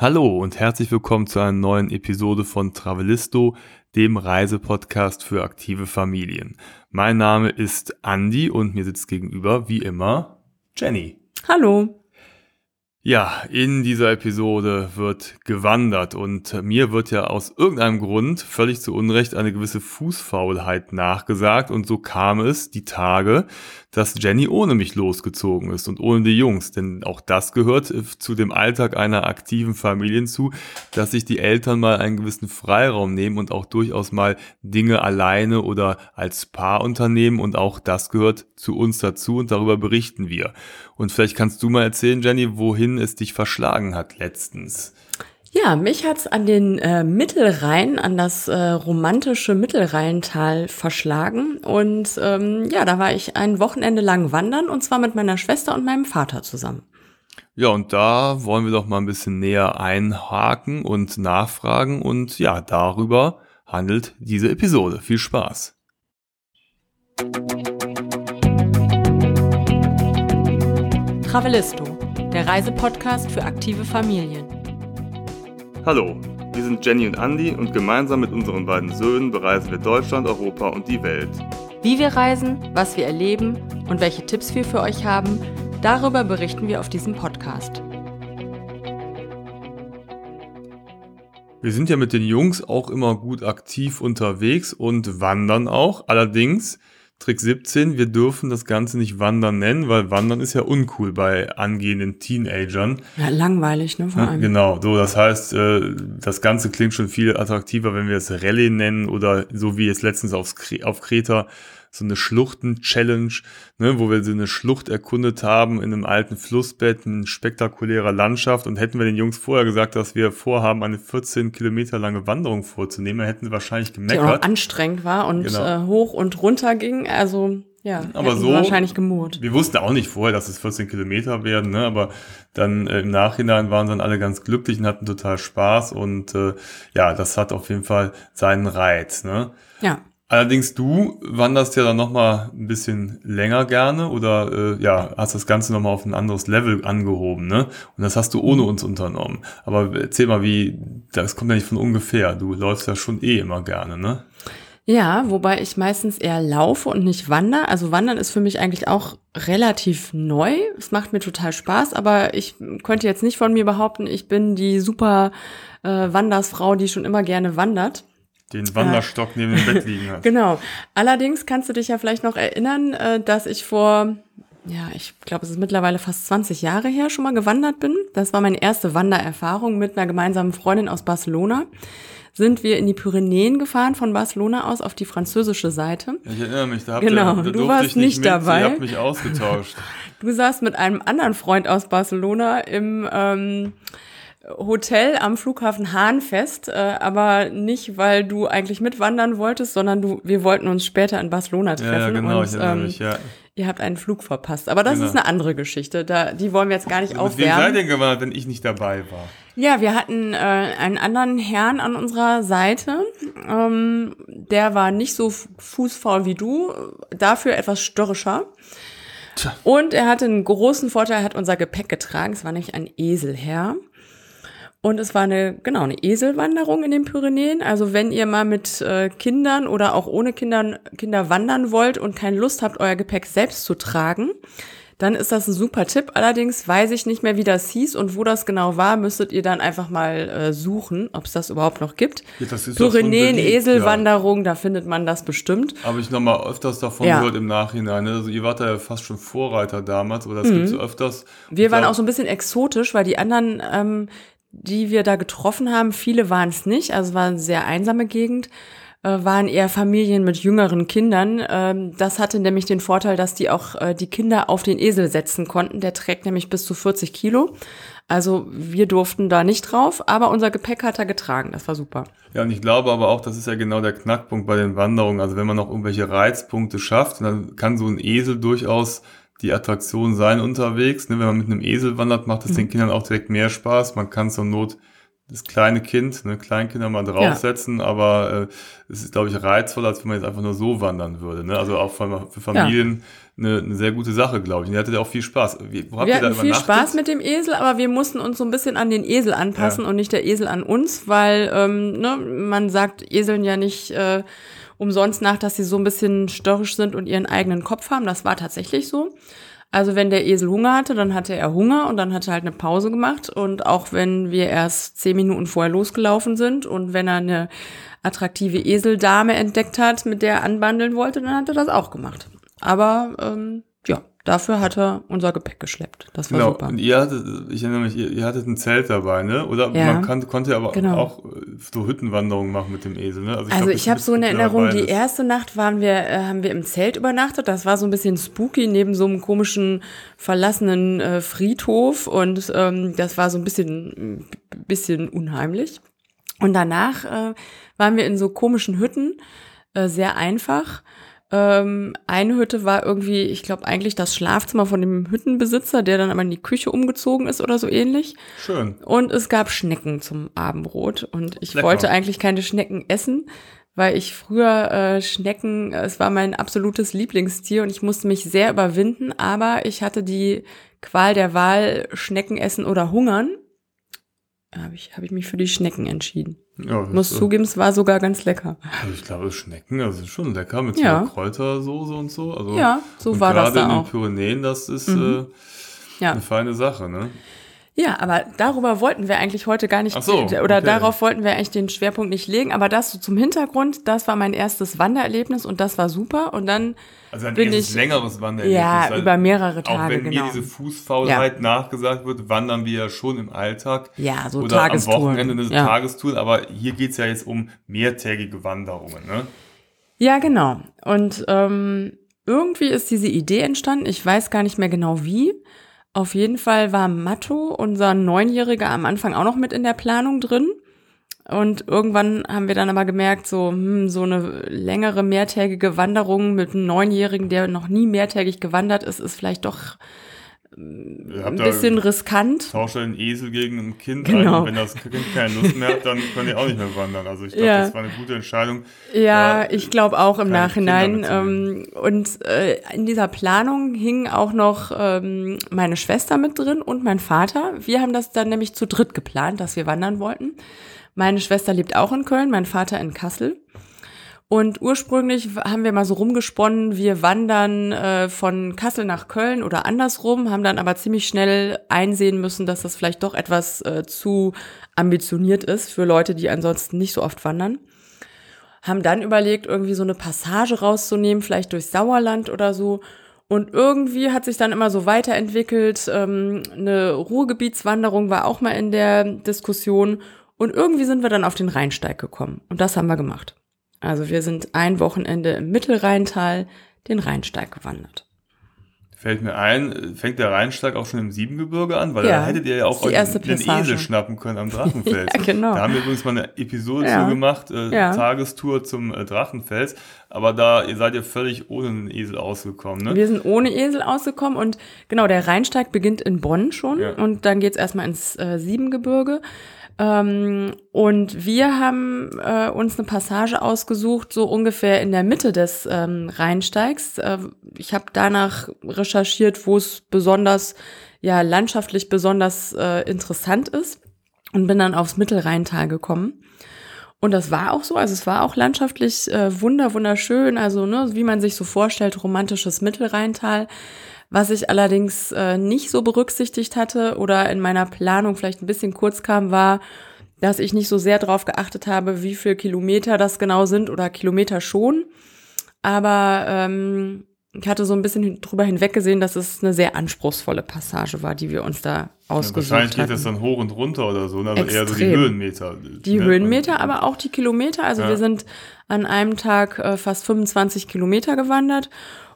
Hallo und herzlich willkommen zu einer neuen Episode von Travelisto, dem Reisepodcast für aktive Familien. Mein Name ist Andy und mir sitzt gegenüber, wie immer, Jenny. Hallo. Ja, in dieser Episode wird gewandert und mir wird ja aus irgendeinem Grund völlig zu Unrecht eine gewisse Fußfaulheit nachgesagt und so kam es die Tage, dass Jenny ohne mich losgezogen ist und ohne die Jungs, denn auch das gehört zu dem Alltag einer aktiven Familie zu, dass sich die Eltern mal einen gewissen Freiraum nehmen und auch durchaus mal Dinge alleine oder als Paar unternehmen und auch das gehört zu uns dazu und darüber berichten wir. Und vielleicht kannst du mal erzählen, Jenny, wohin es dich verschlagen hat letztens. Ja, mich hat's an den äh, Mittelrhein, an das äh, romantische Mittelrheintal verschlagen. Und ähm, ja, da war ich ein Wochenende lang wandern und zwar mit meiner Schwester und meinem Vater zusammen. Ja, und da wollen wir doch mal ein bisschen näher einhaken und nachfragen. Und ja, darüber handelt diese Episode. Viel Spaß. Travelisto, der Reisepodcast für aktive Familien. Hallo, wir sind Jenny und Andy und gemeinsam mit unseren beiden Söhnen bereisen wir Deutschland, Europa und die Welt. Wie wir reisen, was wir erleben und welche Tipps wir für euch haben, darüber berichten wir auf diesem Podcast. Wir sind ja mit den Jungs auch immer gut aktiv unterwegs und wandern auch. Allerdings Trick 17, wir dürfen das Ganze nicht Wandern nennen, weil Wandern ist ja uncool bei angehenden Teenagern. Ja, langweilig, ne? Vor allem. Genau, so, das heißt, äh, das Ganze klingt schon viel attraktiver, wenn wir es Rallye nennen oder so wie jetzt letztens aufs, auf Kreta so eine Schluchten-Challenge, ne, wo wir so eine Schlucht erkundet haben in einem alten Flussbett, in spektakulärer Landschaft. Und hätten wir den Jungs vorher gesagt, dass wir vorhaben, eine 14 Kilometer lange Wanderung vorzunehmen, hätten sie wahrscheinlich gemeckert. Die auch anstrengend war und genau. äh, hoch und runter ging. Also ja, aber so wahrscheinlich gemurrt. Wir wussten auch nicht vorher, dass es 14 Kilometer werden, ne? aber dann äh, im Nachhinein waren dann alle ganz glücklich und hatten total Spaß und äh, ja, das hat auf jeden Fall seinen Reiz. Ne? Ja. Allerdings du wanderst ja dann nochmal ein bisschen länger gerne oder äh, ja, hast das Ganze nochmal auf ein anderes Level angehoben, ne? Und das hast du ohne uns unternommen. Aber erzähl mal, wie, das kommt ja nicht von ungefähr. Du läufst ja schon eh immer gerne, ne? Ja, wobei ich meistens eher laufe und nicht wandere. Also wandern ist für mich eigentlich auch relativ neu. Es macht mir total Spaß, aber ich könnte jetzt nicht von mir behaupten, ich bin die super äh, Wandersfrau, die schon immer gerne wandert den Wanderstock neben dem Bett liegen hat. Genau. Allerdings kannst du dich ja vielleicht noch erinnern, äh, dass ich vor, ja, ich glaube, es ist mittlerweile fast 20 Jahre her schon mal gewandert bin. Das war meine erste Wandererfahrung mit einer gemeinsamen Freundin aus Barcelona. Sind wir in die Pyrenäen gefahren von Barcelona aus auf die französische Seite. Ich erinnere mich, da habt genau, ihr, da du warst nicht, nicht dabei. Ihr habt mich ausgetauscht. du saßt mit einem anderen Freund aus Barcelona im ähm, Hotel am Flughafen Hahnfest, äh, aber nicht, weil du eigentlich mitwandern wolltest, sondern du, wir wollten uns später in Barcelona treffen. Ja, ja genau, und, ich ähm, mich, ja. Ihr habt einen Flug verpasst. Aber das genau. ist eine andere Geschichte. Da, die wollen wir jetzt gar nicht Mit aufwärmen. Wie seid ihr gewandert, wenn ich nicht dabei war? Ja, wir hatten äh, einen anderen Herrn an unserer Seite. Ähm, der war nicht so fußfaul wie du, dafür etwas störrischer. Tja. Und er hatte einen großen Vorteil, er hat unser Gepäck getragen. Es war nämlich ein Eselherr. Und es war eine, genau, eine Eselwanderung in den Pyrenäen. Also wenn ihr mal mit äh, Kindern oder auch ohne Kindern, Kinder wandern wollt und keine Lust habt, euer Gepäck selbst zu tragen, dann ist das ein super Tipp. Allerdings weiß ich nicht mehr, wie das hieß und wo das genau war, müsstet ihr dann einfach mal äh, suchen, ob es das überhaupt noch gibt. Ja, das ist Pyrenäen, Eselwanderung, ja. da findet man das bestimmt. Habe ich nochmal öfters davon ja. gehört im Nachhinein. Ne? Also ihr wart da ja fast schon Vorreiter damals, oder das mhm. gibt es öfters. Wir waren auch so ein bisschen exotisch, weil die anderen, ähm, die wir da getroffen haben, viele waren es nicht, also war eine sehr einsame Gegend, äh, waren eher Familien mit jüngeren Kindern. Ähm, das hatte nämlich den Vorteil, dass die auch äh, die Kinder auf den Esel setzen konnten. Der trägt nämlich bis zu 40 Kilo. Also wir durften da nicht drauf, aber unser Gepäck hat er getragen. Das war super. Ja, und ich glaube aber auch, das ist ja genau der Knackpunkt bei den Wanderungen. Also wenn man noch irgendwelche Reizpunkte schafft, dann kann so ein Esel durchaus die Attraktion sein unterwegs. Ne? Wenn man mit einem Esel wandert, macht es mhm. den Kindern auch direkt mehr Spaß. Man kann zur Not das kleine Kind, ne, Kleinkinder mal draufsetzen, ja. aber äh, es ist, glaube ich, reizvoller, als wenn man jetzt einfach nur so wandern würde. Ne? Also auch für, für Familien ja. eine, eine sehr gute Sache, glaube ich. Und ihr hattet ja auch viel Spaß. Wie, wo habt wir ihr hatten da viel Spaß mit dem Esel, aber wir mussten uns so ein bisschen an den Esel anpassen ja. und nicht der Esel an uns, weil ähm, ne, man sagt Eseln ja nicht äh, umsonst nach, dass sie so ein bisschen störrisch sind und ihren eigenen Kopf haben. Das war tatsächlich so. Also wenn der Esel Hunger hatte, dann hatte er Hunger und dann hat er halt eine Pause gemacht. Und auch wenn wir erst zehn Minuten vorher losgelaufen sind und wenn er eine attraktive Eseldame entdeckt hat, mit der er anbandeln wollte, dann hat er das auch gemacht. Aber ähm, ja, Dafür hat er unser Gepäck geschleppt. Das war genau. super. Und ihr hattet, ich erinnere mich, ihr, ihr hattet ein Zelt dabei, ne? Oder ja. man kann, konnte aber genau. auch äh, so Hüttenwanderungen machen mit dem Esel, ne? Also ich, also ich habe so eine Erinnerung, die erste Nacht waren wir, äh, haben wir im Zelt übernachtet. Das war so ein bisschen spooky neben so einem komischen verlassenen äh, Friedhof und ähm, das war so ein bisschen, bisschen unheimlich. Und danach äh, waren wir in so komischen Hütten, äh, sehr einfach. Ähm, eine Hütte war irgendwie, ich glaube eigentlich das Schlafzimmer von dem Hüttenbesitzer, der dann aber in die Küche umgezogen ist oder so ähnlich. Schön. Und es gab Schnecken zum Abendbrot und ich Lecker. wollte eigentlich keine Schnecken essen, weil ich früher äh, Schnecken, es war mein absolutes Lieblingstier und ich musste mich sehr überwinden, aber ich hatte die Qual der Wahl, Schnecken essen oder hungern habe ich, hab ich mich für die Schnecken entschieden. Ja, Muss zugeben, es war sogar ganz lecker. Also ich glaube, Schnecken, also ist schon lecker mit ja. so Kräutersoße und so. Also, ja, so war das da auch. Gerade in den Pyrenäen, das ist mhm. äh, ja. eine feine Sache, ne? Ja, aber darüber wollten wir eigentlich heute gar nicht, so, oder okay. darauf wollten wir eigentlich den Schwerpunkt nicht legen. Aber das so zum Hintergrund, das war mein erstes Wandererlebnis und das war super. Und dann also ein bin ich, längeres Wandererlebnis. Ja, über mehrere Tage. Auch wenn genau. mir diese Fußfaulheit ja. nachgesagt wird, wandern wir ja schon im Alltag. Ja, so oder Tagestouren. am Wochenende eine ja. Tagestour. Aber hier geht's ja jetzt um mehrtägige Wanderungen, ne? Ja, genau. Und ähm, irgendwie ist diese Idee entstanden. Ich weiß gar nicht mehr genau wie. Auf jeden Fall war Matto, unser Neunjähriger, am Anfang auch noch mit in der Planung drin. Und irgendwann haben wir dann aber gemerkt, so, hm, so eine längere mehrtägige Wanderung mit einem Neunjährigen, der noch nie mehrtägig gewandert ist, ist vielleicht doch ein bisschen riskant. Tausche einen Esel gegen ein Kind genau. ein. Und wenn das Kind keine Lust mehr hat, dann können die auch nicht mehr wandern. Also ich glaube, ja. das war eine gute Entscheidung. Ja, ich glaube auch im Nachhinein. Ähm, und äh, in dieser Planung hing auch noch ähm, meine Schwester mit drin und mein Vater. Wir haben das dann nämlich zu dritt geplant, dass wir wandern wollten. Meine Schwester lebt auch in Köln, mein Vater in Kassel. Und ursprünglich haben wir mal so rumgesponnen, wir wandern äh, von Kassel nach Köln oder andersrum, haben dann aber ziemlich schnell einsehen müssen, dass das vielleicht doch etwas äh, zu ambitioniert ist für Leute, die ansonsten nicht so oft wandern. Haben dann überlegt, irgendwie so eine Passage rauszunehmen, vielleicht durch Sauerland oder so. Und irgendwie hat sich dann immer so weiterentwickelt. Ähm, eine Ruhrgebietswanderung war auch mal in der Diskussion. Und irgendwie sind wir dann auf den Rheinsteig gekommen. Und das haben wir gemacht. Also wir sind ein Wochenende im Mittelrheintal den Rheinsteig gewandert. Fällt mir ein, fängt der Rheinsteig auch schon im Siebengebirge an? Weil ja, da hättet ihr ja auch euch den Esel schnappen können am Drachenfels. ja, genau. Da haben wir übrigens mal eine Episode ja. zu gemacht, äh, ja. Tagestour zum äh, Drachenfels. Aber da ihr seid ihr völlig ohne einen Esel ausgekommen, ne? Wir sind ohne Esel ausgekommen und genau, der Rheinsteig beginnt in Bonn schon und dann geht's erstmal ins äh, Siebengebirge. Ähm, und wir haben äh, uns eine Passage ausgesucht, so ungefähr in der Mitte des ähm, Rheinsteigs. Äh, ich habe danach recherchiert, wo es besonders, ja, landschaftlich besonders äh, interessant ist und bin dann aufs Mittelrheintal gekommen. Und das war auch so, also es war auch landschaftlich äh, wunder, wunderschön, also ne, wie man sich so vorstellt, romantisches Mittelrheintal. Was ich allerdings äh, nicht so berücksichtigt hatte oder in meiner Planung vielleicht ein bisschen kurz kam, war, dass ich nicht so sehr darauf geachtet habe, wie viel Kilometer das genau sind oder Kilometer schon. Aber ähm, ich hatte so ein bisschen drüber hinweggesehen, dass es eine sehr anspruchsvolle Passage war, die wir uns da ausgesucht ja, wahrscheinlich hatten. geht das dann hoch und runter oder so, ne? also Extrem. eher so die Höhenmeter. Die ne? Höhenmeter, aber auch die Kilometer. Also ja. wir sind an einem Tag äh, fast 25 Kilometer gewandert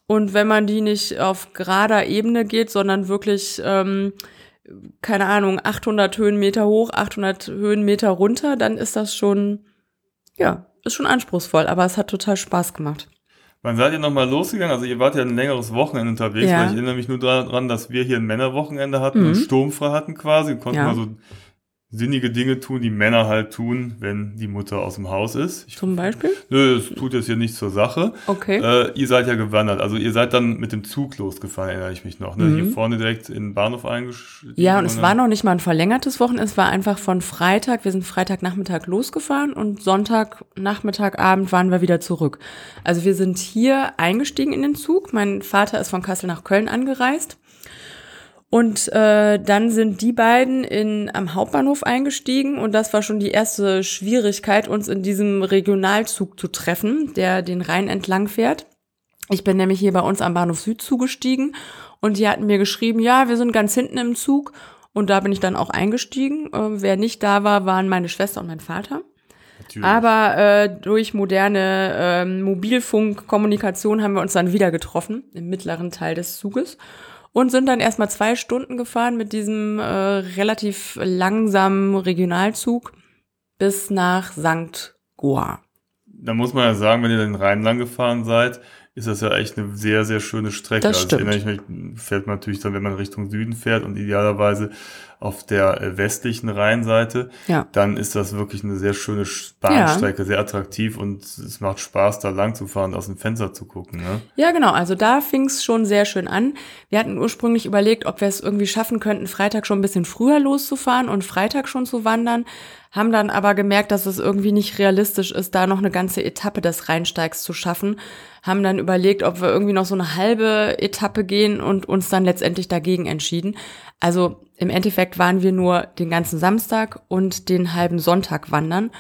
und wenn man die nicht auf gerader Ebene geht, sondern wirklich, ähm, keine Ahnung, 800 Höhenmeter hoch, 800 Höhenmeter runter, dann ist das schon, ja, ist schon anspruchsvoll, aber es hat total Spaß gemacht. Wann seid ihr nochmal losgegangen? Also ihr wart ja ein längeres Wochenende unterwegs, ja. weil ich erinnere mich nur daran, dass wir hier ein Männerwochenende hatten mhm. und sturmfrei hatten quasi und konnten ja. mal so sinnige Dinge tun, die Männer halt tun, wenn die Mutter aus dem Haus ist. Ich, Zum Beispiel? Nö, das tut jetzt hier nichts zur Sache. Okay. Äh, ihr seid ja gewandert, also ihr seid dann mit dem Zug losgefahren, erinnere ich mich noch. Ne? Mhm. Hier vorne direkt in den Bahnhof eingestiegen. Ja, und es war noch nicht mal ein verlängertes Wochenende, es war einfach von Freitag, wir sind Freitagnachmittag losgefahren und Sonntagnachmittagabend waren wir wieder zurück. Also wir sind hier eingestiegen in den Zug. Mein Vater ist von Kassel nach Köln angereist. Und äh, dann sind die beiden in, am Hauptbahnhof eingestiegen und das war schon die erste Schwierigkeit, uns in diesem Regionalzug zu treffen, der den Rhein entlang fährt. Ich bin nämlich hier bei uns am Bahnhof Süd zugestiegen und die hatten mir geschrieben, ja, wir sind ganz hinten im Zug und da bin ich dann auch eingestiegen. Äh, wer nicht da war, waren meine Schwester und mein Vater. Natürlich. Aber äh, durch moderne äh, Mobilfunkkommunikation haben wir uns dann wieder getroffen im mittleren Teil des Zuges und sind dann erstmal zwei Stunden gefahren mit diesem äh, relativ langsamen Regionalzug bis nach St. Goa. Da muss man ja sagen, wenn ihr den Rhein lang gefahren seid, ist das ja echt eine sehr, sehr schöne Strecke. Das stimmt. Also ich mich, fährt man natürlich dann, wenn man Richtung Süden fährt und idealerweise auf der äh, westlichen Rheinseite, ja. dann ist das wirklich eine sehr schöne Bahnstrecke, ja. sehr attraktiv und es macht Spaß, da lang zu fahren, aus dem Fenster zu gucken. Ne? Ja, genau. Also da fing es schon sehr schön an. Wir hatten ursprünglich überlegt, ob wir es irgendwie schaffen könnten, Freitag schon ein bisschen früher loszufahren und Freitag schon zu wandern, haben dann aber gemerkt, dass es irgendwie nicht realistisch ist, da noch eine ganze Etappe des Rheinsteigs zu schaffen. Haben dann überlegt, ob wir irgendwie noch so eine halbe Etappe gehen und uns dann letztendlich dagegen entschieden. Also im Endeffekt waren wir nur den ganzen Samstag und den halben Sonntag wandern.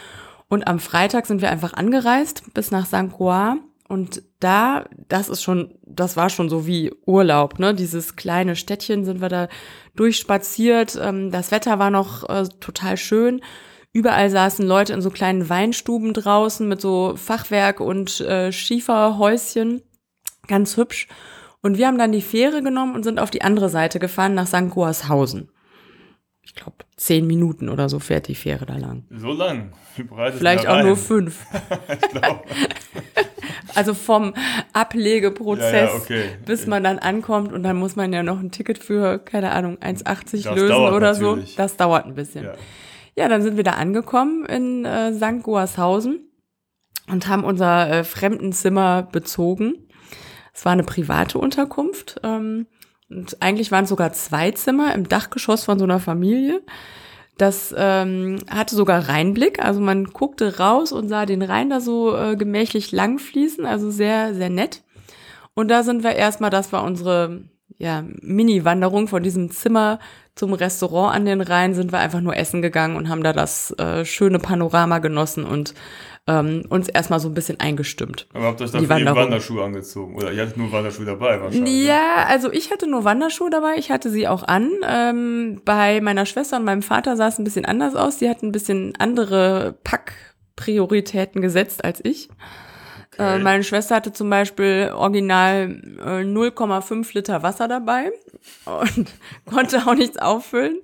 Und am Freitag sind wir einfach angereist bis nach St. Croix. Und da, das ist schon, das war schon so wie Urlaub, ne? Dieses kleine Städtchen sind wir da durchspaziert. Ähm, das Wetter war noch äh, total schön. Überall saßen Leute in so kleinen Weinstuben draußen mit so Fachwerk und äh, Schieferhäuschen. Ganz hübsch. Und wir haben dann die Fähre genommen und sind auf die andere Seite gefahren nach St. Goarshausen. Ich glaube, zehn Minuten oder so fährt die Fähre da lang. So lang? Wie Vielleicht auch rein? nur fünf. also vom Ablegeprozess, ja, ja, okay. bis man dann ankommt und dann muss man ja noch ein Ticket für, keine Ahnung, 1,80 Das lösen oder so. natürlich. Das dauert ein bisschen. Ja. Ja, dann sind wir da angekommen in äh, St. Goarshausen und haben unser äh, Fremdenzimmer bezogen. Es war eine private Unterkunft. Ähm, und eigentlich waren es sogar zwei Zimmer im Dachgeschoss von so einer Familie. Das ähm, hatte sogar Rheinblick, also man guckte raus und sah den Rhein da so äh, gemächlich langfließen, also sehr, sehr nett. Und da sind wir erstmal, das war unsere ja, Mini-Wanderung von diesem Zimmer zum Restaurant an den Rhein, sind wir einfach nur essen gegangen und haben da das äh, schöne Panorama genossen und ähm, uns erstmal so ein bisschen eingestimmt. Aber habt ihr euch dafür. Wanderschuhe angezogen? Oder ihr hattet nur Wanderschuhe dabei wahrscheinlich? Ja, also ich hatte nur Wanderschuhe dabei, ich hatte sie auch an. Ähm, bei meiner Schwester und meinem Vater sah es ein bisschen anders aus. Die hatten ein bisschen andere Packprioritäten gesetzt als ich. Okay. Äh, meine Schwester hatte zum Beispiel original äh, 0,5 Liter Wasser dabei und konnte auch nichts auffüllen.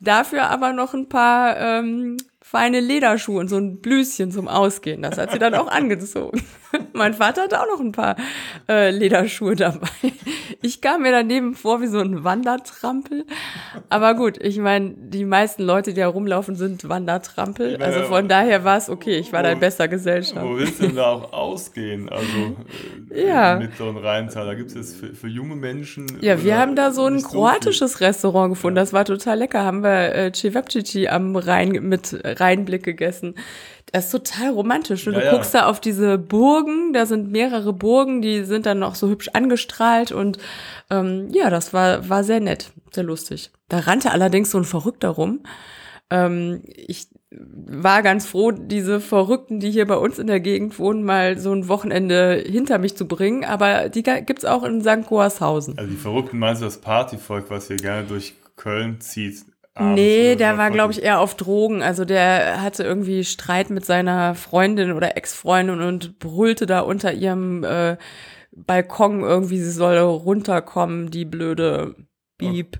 Dafür aber noch ein paar ähm, feine Lederschuhe und so ein Blüschen zum Ausgehen. Das hat sie dann auch angezogen. mein Vater hatte auch noch ein paar äh, Lederschuhe dabei. Ich kam mir daneben vor wie so ein Wandertrampel. Aber gut, ich meine, die meisten Leute, die da rumlaufen, sind Wandertrampel. Also von daher war es okay. Ich war da in bester Gesellschaft. Wo willst du denn da auch ausgehen? Also äh, Ja. im mittleren Rheintal. Da gibt es jetzt für, für junge Menschen. Ja, wir haben da so ein kroatisches Restaurant gefunden. Das war total lecker. Haben wir äh, Cevapcici am Rhein mit Rheinblick gegessen. Das ist total romantisch. Du Ja, ja. guckst da auf diese Burgen, da sind mehrere Burgen, die sind dann noch so hübsch angestrahlt und ähm, ja, das war, war sehr nett, sehr lustig. Da rannte allerdings so ein Verrückter rum. Ähm, ich war ganz froh, diese Verrückten, die hier bei uns in der Gegend wohnen, mal so ein Wochenende hinter mich zu bringen. Aber die gibt's auch in St. Goarshausen. Also die Verrückten meinst du das Partyvolk, was hier gerne durch Köln zieht? Nee, der so? war, glaube ich, eher auf Drogen. Also der hatte irgendwie Streit mit seiner Freundin oder Ex-Freundin und brüllte da unter ihrem äh, Balkon irgendwie, sie soll runterkommen, die blöde Bieb.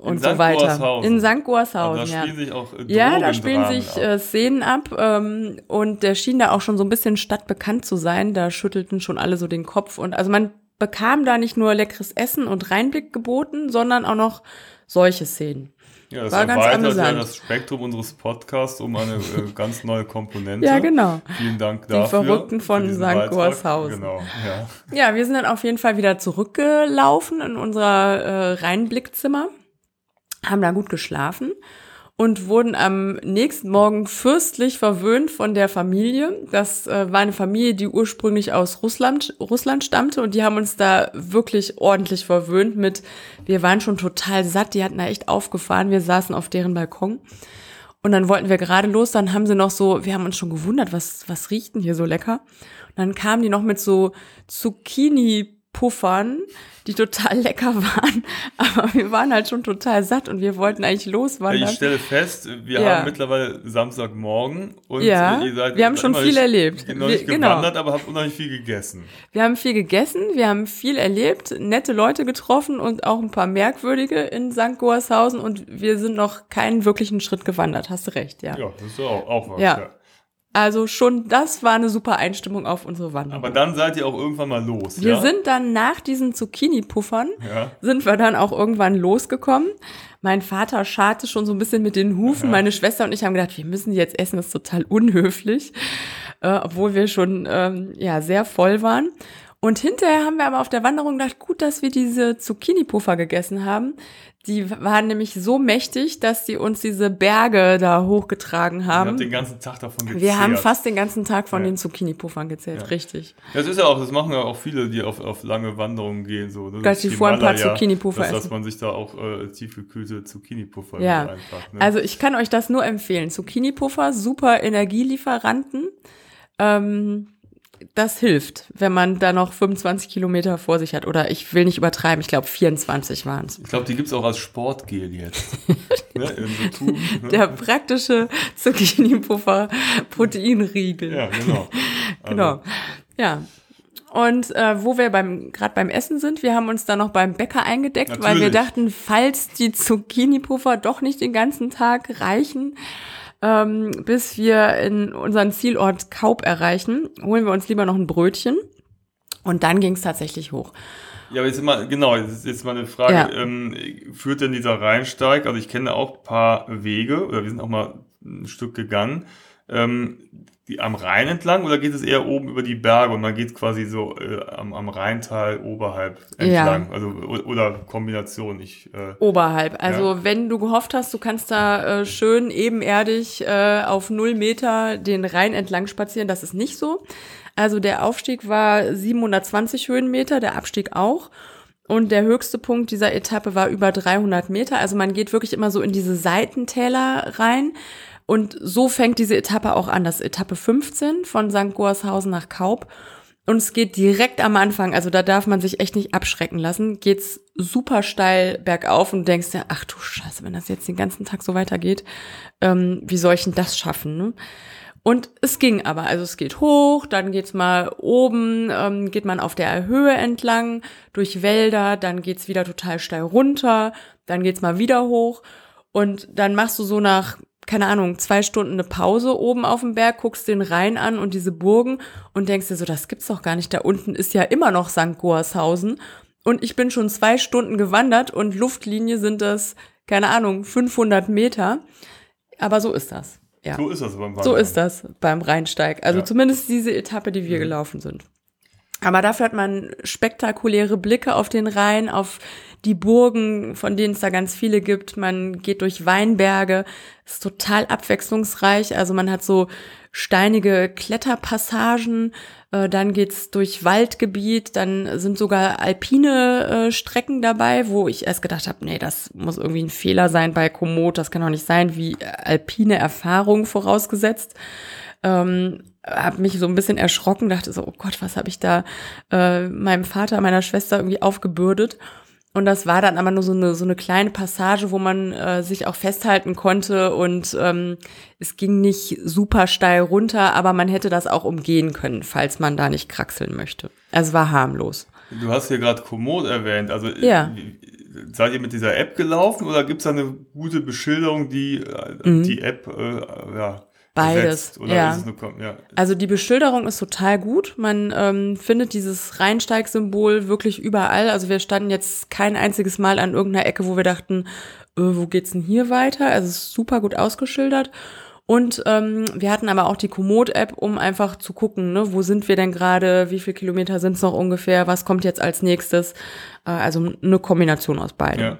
Und so St. weiter. In St. da Goarshausen, ja. spielen sich auch äh, Ja, da spielen Drogendramen sich äh, Szenen ab ähm, und der schien da auch schon so ein bisschen stadtbekannt zu sein. Da schüttelten schon alle so den Kopf und also man bekam da nicht nur leckeres Essen und Reinblick geboten, sondern auch noch solche Szenen. Ja, das War ganz erweitert ja das Spektrum unseres Podcasts um eine äh, ganz neue Komponente. Ja, genau. Vielen Dank Die dafür. Verrückten von St. Gorshausen. Genau, ja. Ja, wir sind dann auf jeden Fall wieder zurückgelaufen in unser äh, Rheinblickzimmer, haben da gut geschlafen und wurden am nächsten Morgen fürstlich verwöhnt von der Familie. Das äh, war eine Familie, die ursprünglich aus Russland, Russland stammte und die haben uns da wirklich ordentlich verwöhnt mit, wir waren schon total satt, die hatten da echt aufgefahren, wir saßen auf deren Balkon. Und dann wollten wir gerade los, dann haben sie noch so, wir haben uns schon gewundert, was, was riecht denn hier so lecker? Und dann kamen die noch mit so Zucchini-Puffern, die total lecker waren. Aber wir waren halt schon total satt und wir wollten eigentlich loswandern. Ich stelle fest, wir Ja. haben mittlerweile Samstagmorgen und Ja, ihr seid wir haben schon viel erlebt. Noch nicht Wir- genau. gewandert, aber habt unheimlich viel gegessen. Wir haben viel gegessen, wir haben viel erlebt, nette Leute getroffen und auch ein paar merkwürdige in St. Goarshausen und wir sind noch keinen wirklichen Schritt gewandert. Hast du recht, ja. Ja, das ist ja auch, auch was. Ja. Also schon, das war eine super Einstimmung auf unsere Wanderung. Aber dann seid ihr auch irgendwann mal los. Wir ja? sind dann nach diesen Zucchini-Puffern, Ja. sind wir dann auch irgendwann losgekommen. Mein Vater scharte schon so ein bisschen mit den Hufen. Meine Schwester und ich haben gedacht, wir müssen die jetzt essen, das ist total unhöflich, äh, obwohl wir schon ähm, ja sehr voll waren. Und hinterher haben wir aber auf der Wanderung gedacht, gut, dass wir diese Zucchini-Puffer gegessen haben. Die waren nämlich so mächtig, dass sie uns diese Berge da hochgetragen haben. habt den ganzen Tag davon gezehrt. Wir haben fast den ganzen Tag von Ja. den Zucchini-Puffern gezählt, Ja. richtig. Das ist ja auch, das machen ja auch viele, die auf, auf lange Wanderungen gehen. So, ne? Dass sie vorher ein paar Zucchini-Puffer dass, dass essen. man sich da auch äh, tiefgekühlte Zucchini-Puffer Ja, einpackt. Ne? also ich kann euch das nur empfehlen. Zucchini-Puffer, super Energielieferanten. Ähm, das hilft, wenn man da noch 25 Kilometer vor sich hat. Oder ich will nicht übertreiben, ich glaube 24 waren es. ich glaube, die gibt's auch als Sportgel jetzt. ne? So Tuben, ne? Der praktische Zucchini-Puffer Proteinriegel. Ja, genau. Also, Genau. Ja. Und äh, wo wir beim gerade beim Essen sind, wir haben uns da noch beim Bäcker eingedeckt, weil wir Natürlich. dachten, falls die Zucchini-Puffer doch nicht den ganzen Tag reichen, ähm, bis wir in unseren Zielort Kaub erreichen, holen wir uns lieber noch ein Brötchen. Und dann ging es tatsächlich hoch. Ja, aber jetzt mal, genau, jetzt ist jetzt mal eine Frage, Ja. ähm, führt denn dieser Rheinsteig, also ich kenne auch ein paar Wege, oder wir sind auch mal ein Stück gegangen, ähm, die am Rhein entlang, oder geht es eher oben über die Berge und man geht quasi so äh, am, am Rheintal oberhalb entlang, also o- oder Kombination, ich, äh, Oberhalb. Also Ja. wenn du gehofft hast, du kannst da äh, schön ebenerdig äh, auf null Meter den Rhein entlang spazieren, das ist nicht so. Also der Aufstieg war 720 Höhenmeter, der Abstieg auch. Und der höchste Punkt dieser Etappe war über 300 Meter. Also man geht wirklich immer so in diese Seitentäler rein. Und so fängt diese Etappe auch an. Das Etappe 15 von St. Goarshausen nach Kaub. Und es geht direkt am Anfang, also da darf man sich echt nicht abschrecken lassen, geht's super steil bergauf und du denkst dir, ach du Scheiße, wenn das jetzt den ganzen Tag so weitergeht, ähm, wie soll ich denn das schaffen? Ne? Und es ging aber, also es geht hoch, dann geht's mal oben, ähm, geht man auf der Höhe entlang, durch Wälder, dann geht's wieder total steil runter, dann geht's mal wieder hoch und dann machst du so nach, keine Ahnung, zwei Stunden eine Pause oben auf dem Berg, guckst den Rhein an und diese Burgen und denkst dir so, das gibt's doch gar nicht, da unten ist ja immer noch St. Goarshausen und ich bin schon zwei Stunden gewandert und Luftlinie sind das, keine Ahnung, 500 Meter, aber so ist das. Ja. so ist das beim So Wandern. ist das beim Rheinsteig. Also Ja. zumindest diese Etappe, die wir gelaufen sind. Aber dafür hat man spektakuläre Blicke auf den Rhein, auf die Burgen, von denen es da ganz viele gibt. Man geht durch Weinberge, ist total abwechslungsreich. Also man hat so steinige Kletterpassagen, äh, dann geht's durch Waldgebiet, dann sind sogar alpine äh, Strecken dabei, wo ich erst gedacht habe, nee, das muss irgendwie ein Fehler sein bei Komoot, das kann doch nicht sein, wie alpine Erfahrung vorausgesetzt. Ähm, habe mich so ein bisschen erschrocken, dachte so, oh Gott, was habe ich da äh, meinem Vater, meiner Schwester irgendwie aufgebürdet. Und das war dann aber nur so eine, so eine kleine Passage, wo man äh, sich auch festhalten konnte und ähm, es ging nicht super steil runter, aber man hätte das auch umgehen können, falls man da nicht kraxeln möchte. Also es war harmlos. Du hast hier gerade Komoot erwähnt, also Ja. äh, seid ihr mit dieser App gelaufen oder gibt's da eine gute Beschilderung, die äh, Mhm. die App äh, ja, Beides. Oder ja. eine, ja. Also die Beschilderung ist total gut. Man ähm, findet dieses Rheinsteig-Symbol wirklich überall. Also wir standen jetzt kein einziges Mal an irgendeiner Ecke, wo wir dachten, äh, wo geht's denn hier weiter? Also es ist super gut ausgeschildert. Und ähm, wir hatten aber auch die Komoot-App, um einfach zu gucken, ne, wo sind wir denn gerade, wie viele Kilometer sind es noch ungefähr, was kommt jetzt als nächstes. Äh, also eine Kombination aus beidem. Ja.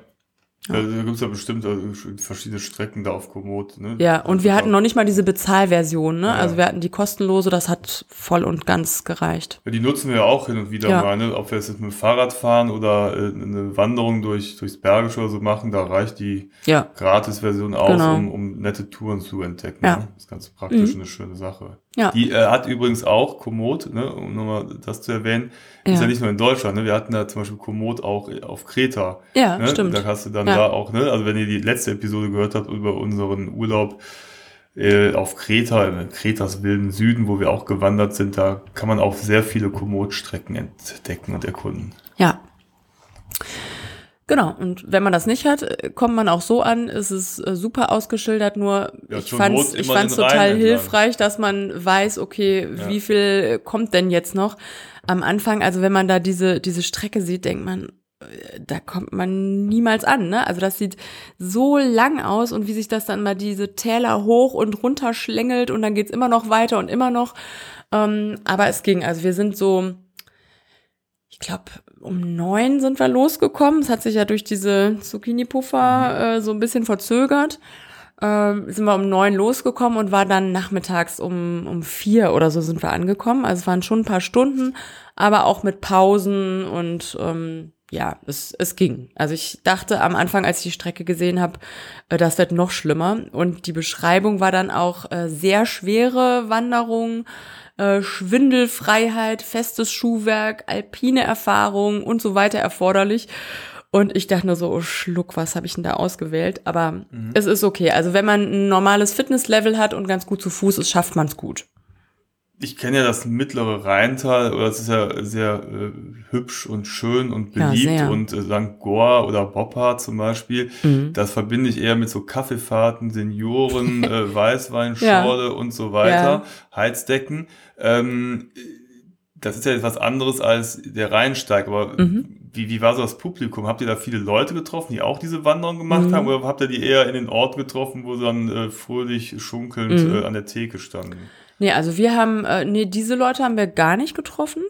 Also, da gibt es ja bestimmt also verschiedene Strecken da auf Komoot. Ne? Ja, und wir hatten noch nicht mal diese Bezahlversion, ne? Ja. Also wir hatten die kostenlose, das hat voll und ganz gereicht. Ja, die nutzen wir auch hin und wieder Ja. mal, ne? ob wir jetzt mit dem Fahrrad fahren oder äh, eine Wanderung durch, durchs Bergische oder so machen, da reicht die Ja. Gratis-Version aus, Genau. um, um nette Touren zu entdecken. Ja. Ne? Das ist ganz praktisch Mhm. eine schöne Sache. Ja. Die äh, hat übrigens auch Komoot, ne? um nochmal das zu erwähnen, ist Ja. ja nicht nur in Deutschland. Ne? Wir hatten da zum Beispiel Komoot auch auf Kreta. Ja, ne? stimmt. Da hast du dann Ja. da auch, ne? also wenn ihr die letzte Episode gehört habt über unseren Urlaub äh, auf Kreta, in Kretas wilden Süden, wo wir auch gewandert sind, da kann man auch sehr viele Komoot-Strecken entdecken und erkunden. Ja. Genau, und wenn man das nicht hat, äh, kommt man auch so an, es ist äh, super ausgeschildert, nur Ja, ich fand's, ich fand's Rhein total entlang. hilfreich, dass man weiß, okay, Ja. wie viel kommt denn jetzt noch am Anfang, also wenn man da diese, diese Strecke sieht, denkt man, äh, da kommt man niemals an, ne? Also das sieht so lang aus und wie sich das dann mal diese Täler hoch und runter schlängelt und dann geht's immer noch weiter und immer noch. Ähm, aber es ging, also wir sind so, ich glaube, um neun sind wir losgekommen. Es hat sich ja durch diese Zucchini-Puffer äh, so ein bisschen verzögert. Ähm, sind wir um neun losgekommen und war dann nachmittags um, um vier oder so sind wir angekommen. Also es waren schon ein paar Stunden, aber auch mit Pausen und ähm, ja, es, es ging. Also ich dachte am Anfang, als ich die Strecke gesehen habe, äh, das wird noch schlimmer. Und die Beschreibung war dann auch äh, sehr schwere Wanderung, äh, Schwindelfreiheit, festes Schuhwerk, alpine Erfahrung und so weiter erforderlich. Und ich dachte nur so, oh Schluck, was habe ich denn da ausgewählt? Aber es ist okay. Also wenn man ein normales Fitnesslevel hat und ganz gut zu Fuß ist, schafft man es gut. Ich kenne ja das mittlere Rheintal, oder es ist ja sehr äh, hübsch und schön und Ja, beliebt. sehr. und äh, St. Goar oder Boppa zum Beispiel, Mhm. das verbinde ich eher mit so Kaffeefahrten, Senioren, äh, Weißweinschorle und so weiter, Heizdecken. Ähm, das ist ja etwas anderes als der Rheinsteig, aber Mhm. wie, wie war so das Publikum? Habt ihr da viele Leute getroffen, die auch diese Wanderung gemacht Mhm. haben, oder habt ihr die eher in den Ort getroffen, wo sie dann äh, fröhlich schunkelnd Mhm. äh, an der Theke standen? Nee, also wir haben, äh, nee, diese Leute haben wir gar nicht getroffen.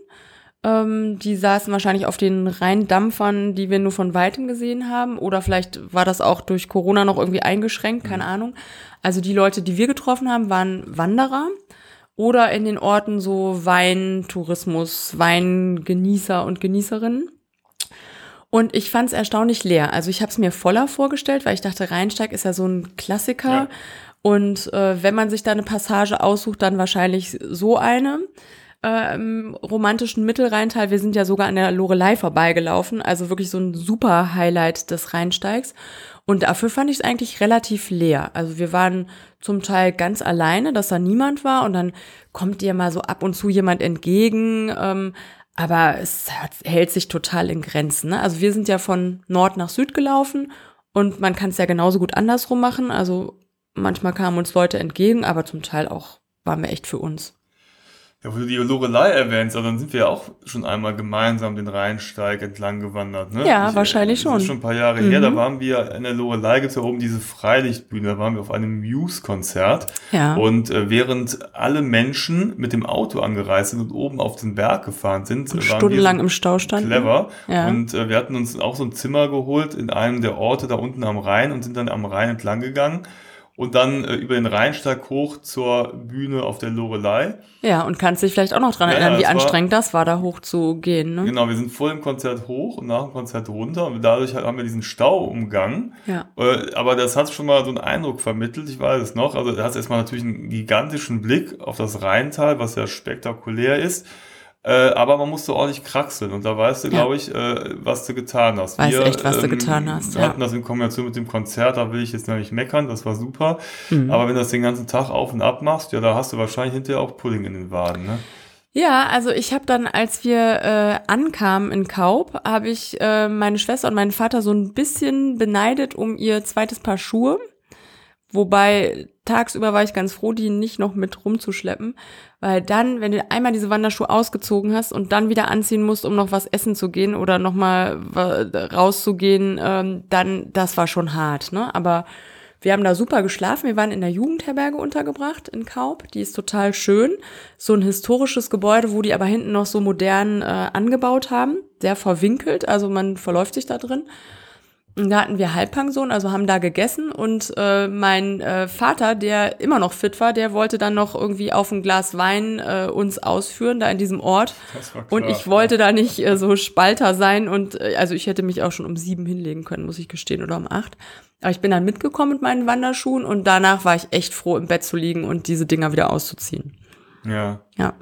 Ähm, die saßen wahrscheinlich auf den Rheindampfern, die wir nur von weitem gesehen haben. Oder vielleicht war das auch durch Corona noch irgendwie eingeschränkt, keine Ahnung. Also die Leute, die wir getroffen haben, waren Wanderer oder in den Orten so Weintourismus, Weingenießer und Genießerinnen. Und ich fand es erstaunlich leer. Also ich habe es mir voller vorgestellt, weil ich dachte, Rheinsteig ist ja so ein Klassiker. Ja. Und äh, wenn man sich da eine Passage aussucht, dann wahrscheinlich so eine. Im romantischen Mittelrheintal, wir sind ja sogar an der Lorelei vorbeigelaufen, also wirklich so ein super Highlight des Rheinsteigs. Und dafür fand ich es eigentlich relativ leer. Also wir waren zum Teil ganz alleine, dass da niemand war und dann kommt dir mal so ab und zu jemand entgegen. Ähm, aber es hat, hält sich total in Grenzen. Ne? Also wir sind ja von Nord nach Süd gelaufen und man kann es ja genauso gut andersrum machen. Also manchmal kamen uns Leute entgegen, aber zum Teil auch waren wir echt für uns. Ja, wo du die Lorelei erwähnst, also dann sind wir ja auch schon einmal gemeinsam den Rheinsteig entlang gewandert, ne? Ja, wahrscheinlich Das ist schon. schon ein paar Jahre her, da Mhm. waren wir, in der Lorelei gibt's ja oben diese Freilichtbühne, da waren wir auf einem Muse-Konzert. Ja. Und äh, während alle Menschen mit dem Auto angereist sind und oben auf den Berg gefahren sind, Und waren wir stundenlang so im Stau standen. clever. Ja. Und äh, wir hatten uns auch so ein Zimmer geholt in einem der Orte da unten am Rhein und sind dann am Rhein entlang gegangen. Und dann äh, über den Rheinsteig hoch zur Bühne auf der Lorelei. Ja, und kannst dich vielleicht auch noch dran Ja, erinnern, wie das war- anstrengend das war, da hoch zu gehen. Ne? Genau, wir sind vor dem Konzert hoch und nach dem Konzert runter und dadurch haben wir diesen Stau umgangen. Ja. Äh, Aber das hat schon mal so einen Eindruck vermittelt, ich weiß es noch. Also du hast erstmal natürlich einen gigantischen Blick auf das Rheintal, was ja spektakulär ist. Äh, aber man musste ordentlich kraxeln und da weißt du, Ja. glaube ich, äh, was du getan hast. Weiß echt, was du getan hast, Wir ja. hatten das in Kombination mit dem Konzert, da will ich jetzt nämlich meckern, das war super. Mhm. Aber wenn du das den ganzen Tag auf und ab machst, ja, da hast du wahrscheinlich hinterher auch Pudding in den Waden, ne? Ja, also ich habe dann, als wir äh, ankamen in Kaub, habe ich äh, meine Schwester und meinen Vater so ein bisschen beneidet um ihr zweites Paar Schuhe, wobei tagsüber war ich ganz froh, die nicht noch mit rumzuschleppen, weil dann, wenn du einmal diese Wanderschuhe ausgezogen hast und dann wieder anziehen musst, um noch was essen zu gehen oder noch mal rauszugehen, ähm, dann das war schon hart, ne? Aber wir haben da super geschlafen. Wir waren in der Jugendherberge untergebracht in Kaub. Die ist total schön. So ein historisches Gebäude, wo die aber hinten noch so modern äh, angebaut haben. Sehr verwinkelt, also man verläuft sich da drin. Und da hatten wir Halbpension, also haben da gegessen und äh, mein äh, Vater, der immer noch fit war, der wollte dann noch irgendwie auf ein Glas Wein äh, uns ausführen, da in diesem Ort. Das war klar. Und ich wollte da nicht äh, so Spalter sein und äh, also ich hätte mich auch schon um sieben hinlegen können, muss ich gestehen, oder um acht. Aber ich bin dann mitgekommen mit meinen Wanderschuhen und danach war ich echt froh, im Bett zu liegen und diese Dinger wieder auszuziehen. Ja. Ja.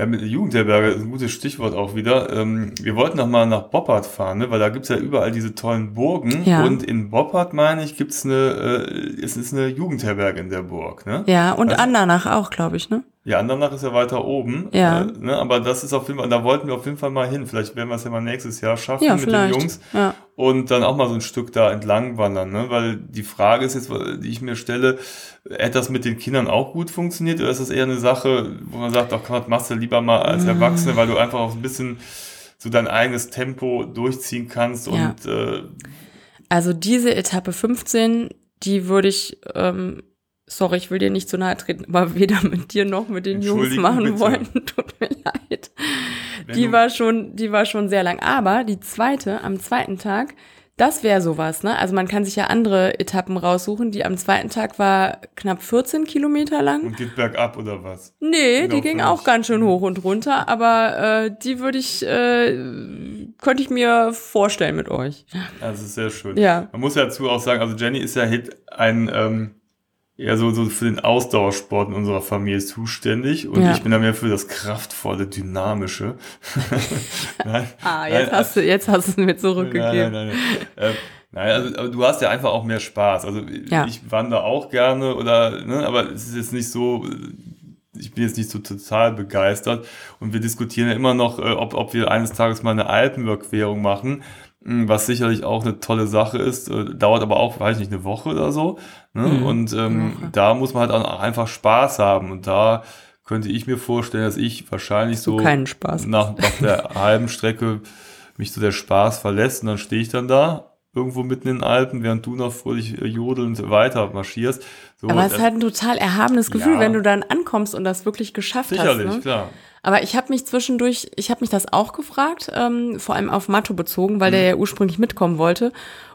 Ja, mit Jugendherberge ist ein gutes Stichwort auch wieder. Ähm, wir wollten noch mal nach Boppard fahren, ne? weil da gibt's ja überall diese tollen Burgen. Ja. Und in Boppard, meine ich, gibt's eine, äh, es ist eine Jugendherberge in der Burg. Ne? Ja, und Also- Andernach auch, glaube ich, ne? Ja, Andernach ist ja weiter oben. Ja. Äh, ne? Aber das ist auf jeden Fall, da wollten wir auf jeden Fall mal hin. Vielleicht werden wir es ja mal nächstes Jahr schaffen Ja, mit vielleicht. den Jungs. Ja. Und dann auch mal so ein Stück da entlang wandern, ne? Weil die Frage ist jetzt, die ich mir stelle, hätte das mit den Kindern auch gut funktioniert oder ist das eher eine Sache, wo man sagt, ach komm, das machst du lieber mal als Erwachsene, weil du einfach auch so ein bisschen so dein eigenes Tempo durchziehen kannst Ja. und äh, Also diese Etappe 15, die würde ich, ähm, sorry, ich will dir nicht zu nahe treten, aber weder mit dir noch mit den Jungs machen bitte. wollen. Tut mir leid. Wenn Die war schon, die war schon sehr lang. Aber die zweite, am zweiten Tag, das wäre sowas, ne? Also man kann sich ja andere Etappen raussuchen. Die am zweiten Tag war knapp 14 Kilometer lang. und geht bergab oder was? Nee, Genau, die ging auch ganz schön hoch und runter, aber äh, die würde ich, äh, könnte ich mir vorstellen mit euch. Das ist sehr schön. Ja. Man muss ja dazu auch sagen, also Jenny ist ja hit ein ähm, eher so, so für den Ausdauersport in unserer Familie zuständig und Ja. ich bin da mehr für das kraftvolle, dynamische. nein, Ah, jetzt nein, hast du, jetzt hast du es mir zurückgegeben. Nein, nein, nein. Äh, nein, also aber du hast ja einfach auch mehr Spaß. Also Ja. ich wandere auch gerne oder, ne, aber es ist jetzt nicht so, ich bin jetzt nicht so total begeistert und wir diskutieren ja immer noch, äh, ob, ob wir eines Tages mal eine Alpenüberquerung machen, was sicherlich auch eine tolle Sache ist, äh, dauert aber auch, weiß ich nicht, eine Woche oder so. Ne? Mhm, und ähm, Woche. da muss man halt auch einfach Spaß haben und da könnte ich mir vorstellen, dass ich wahrscheinlich so keinen Spaß. nach, nach der halben Strecke mich so der Spaß verlässt und dann stehe ich dann da irgendwo mitten in den Alpen, während du noch fröhlich äh, jodelnd weiter marschierst. So, Aber es ist halt ein total erhabenes Gefühl, Ja. wenn du dann ankommst und das wirklich geschafft sicherlich, hast. Ne? klar. Aber ich habe mich zwischendurch, ich habe mich das auch gefragt, ähm, vor allem auf Matto bezogen, weil Mhm. der ja ursprünglich mitkommen wollte.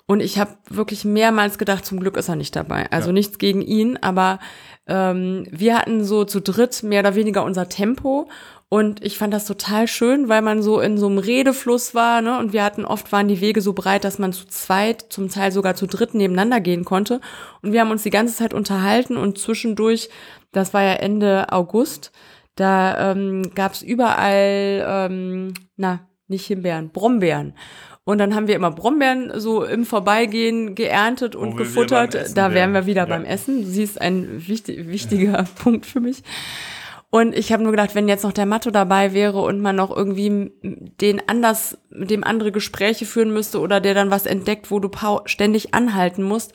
Und ich habe wirklich mehrmals gedacht, zum Glück ist er nicht dabei. Also Ja. nichts gegen ihn, aber ähm, wir hatten so zu dritt mehr oder weniger unser Tempo. Und ich fand das total schön, weil man so in so einem Redefluss war, ne? Und wir hatten oft waren die Wege so breit, dass man zu zweit, zum Teil sogar zu dritt nebeneinander gehen konnte. Und wir haben uns die ganze Zeit unterhalten und zwischendurch, das war ja Ende August, da ähm, gab es überall, ähm, na, nicht Himbeeren, Brombeeren. Und dann haben wir immer Brombeeren so im Vorbeigehen geerntet und gefuttert. Da wären wir wieder Ja. beim Essen. Du siehst ein wichtig, wichtiger Punkt für mich. Und ich habe nur gedacht, wenn jetzt noch der Matto dabei wäre und man noch irgendwie den anders, mit dem andere Gespräche führen müsste oder der dann was entdeckt, wo du ständig anhalten musst,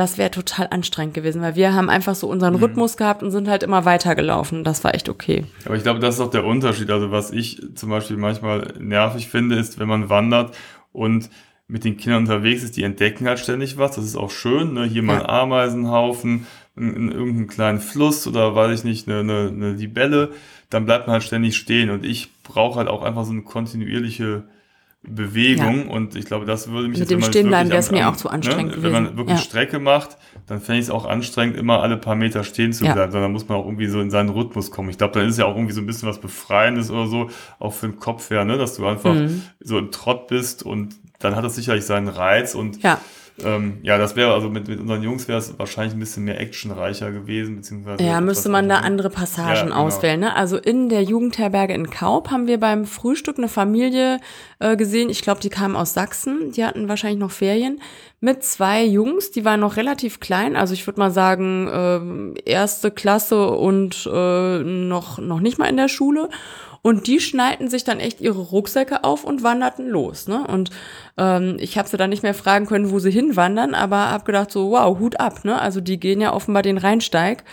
das wäre total anstrengend gewesen, weil wir haben einfach so unseren Mhm. Rhythmus gehabt und sind halt immer weitergelaufen. Das war echt okay. Aber ich glaube, das ist auch der Unterschied. Also was ich zum Beispiel manchmal nervig finde, ist, wenn man wandert und mit den Kindern unterwegs ist, die entdecken halt ständig was. Das ist auch schön. Ne? Hier mal ein. Ameisenhaufen, in, in irgendeinem kleinen Fluss oder weiß ich nicht, eine, eine, eine Libelle. Dann bleibt man halt ständig stehen. Und ich brauche halt auch einfach so eine kontinuierliche Bewegung und ich glaube, das würde mich Mit jetzt, dem Stehenbleiben wirklich wär's am- mir auch zu anstrengend ne, Wenn man wirklich Ja. Strecke macht, dann fände ich es auch anstrengend, immer alle paar Meter stehen zu Ja. bleiben, sondern muss man auch irgendwie so in seinen Rhythmus kommen. Ich glaube, dann ist ja auch irgendwie so ein bisschen was Befreiendes oder so, auch für den Kopf her, ne, dass du einfach Mhm. so im Trott bist und dann hat das sicherlich seinen Reiz und Ja. Ähm, ja, das wäre also mit, mit unseren Jungs wäre es wahrscheinlich ein bisschen mehr actionreicher gewesen, beziehungsweise Ja, müsste man da andere Passagen Ja, genau. auswählen. Ne? Also in der Jugendherberge in Kaub haben wir beim Frühstück eine Familie äh, gesehen. Ich glaube, die kamen aus Sachsen. Die hatten wahrscheinlich noch Ferien mit zwei Jungs. Die waren noch relativ klein. Also ich würde mal sagen ähm, erste Klasse und äh, noch noch nicht mal in der Schule. Und die schnallten sich dann echt ihre Rucksäcke auf und wanderten los. Ne? Und ähm, ich habe sie dann nicht mehr fragen können, wo sie hinwandern, aber habe gedacht so, wow, Hut ab. Ne? Also die gehen ja offenbar den Rheinsteig.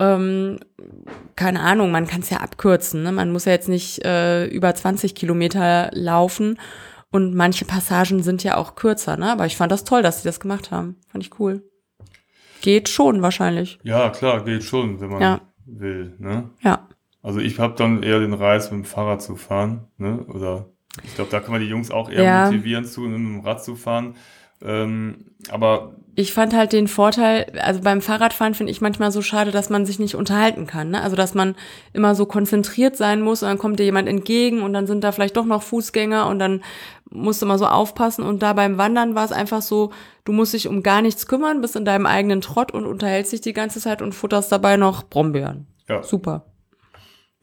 Ähm, keine Ahnung, man kann es ja abkürzen. Ne? Man muss ja jetzt nicht äh, über 20 Kilometer laufen. Und manche Passagen sind ja auch kürzer, ne? Aber ich fand das toll, dass sie das gemacht haben. Fand ich cool. Geht schon wahrscheinlich. Ja, klar, geht schon, wenn man ja. will. Ne? Ja. Also ich habe dann eher den Reiz, mit dem Fahrrad zu fahren. Ne? Oder ich glaube, da kann man die Jungs auch eher ja. motivieren, zu, mit dem Rad zu fahren. Ähm, aber ich fand halt den Vorteil, also beim Fahrradfahren finde ich manchmal so schade, dass man sich nicht unterhalten kann. Ne? Also dass man immer so konzentriert sein muss und dann kommt dir jemand entgegen und dann sind da vielleicht doch noch Fußgänger und dann musst du mal so aufpassen. Und da beim Wandern war es einfach so, du musst dich um gar nichts kümmern, bist in deinem eigenen Trott und unterhältst dich die ganze Zeit und futterst dabei noch Brombeeren. Ja. Super.